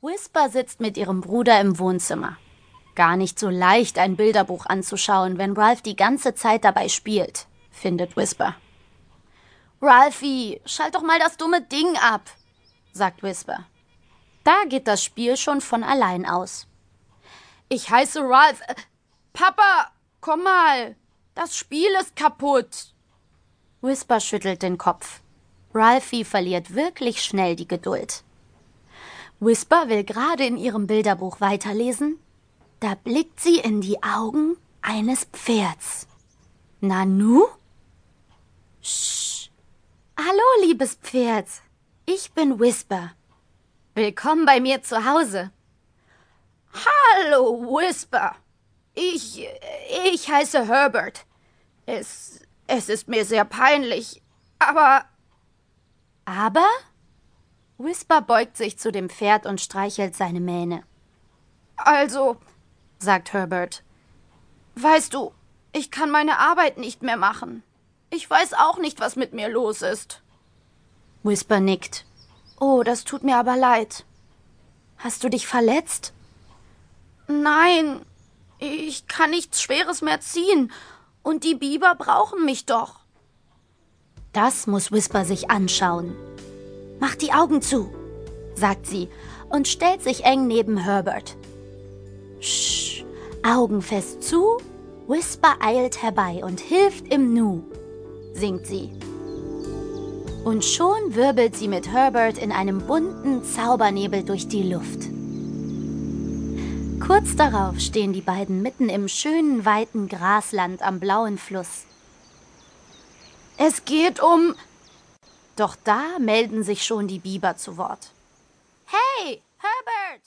Whisper sitzt mit ihrem Bruder im Wohnzimmer. Gar nicht so leicht, ein Bilderbuch anzuschauen, wenn Ralph die ganze Zeit dabei spielt, findet Whisper. Ralphie, schalt doch mal das dumme Ding ab, sagt Whisper. Da geht das Spiel schon von allein aus. Ich heiße Ralph. Äh, Papa, komm mal. Das Spiel ist kaputt. Whisper schüttelt den Kopf. Ralphie verliert wirklich schnell die Geduld. Whisper will gerade in ihrem Bilderbuch weiterlesen. Da blickt sie in die Augen eines Pferds. Nanu? Sch. Hallo, liebes Pferd. Ich bin Whisper. Willkommen bei mir zu Hause. Hallo, Whisper. Ich. ich heiße Herbert. Es. es ist mir sehr peinlich, aber. Aber? Whisper beugt sich zu dem Pferd und streichelt seine Mähne. Also, sagt Herbert, weißt du, ich kann meine Arbeit nicht mehr machen. Ich weiß auch nicht, was mit mir los ist. Whisper nickt. Oh, das tut mir aber leid. Hast du dich verletzt? Nein, ich kann nichts Schweres mehr ziehen. Und die Biber brauchen mich doch. Das muss Whisper sich anschauen. Mach die Augen zu, sagt sie und stellt sich eng neben Herbert. Sch, Augen fest zu. Whisper eilt herbei und hilft im Nu, singt sie. Und schon wirbelt sie mit Herbert in einem bunten Zaubernebel durch die Luft. Kurz darauf stehen die beiden mitten im schönen, weiten Grasland am blauen Fluss. Es geht um doch da melden sich schon die Biber zu Wort. Hey, Herbert!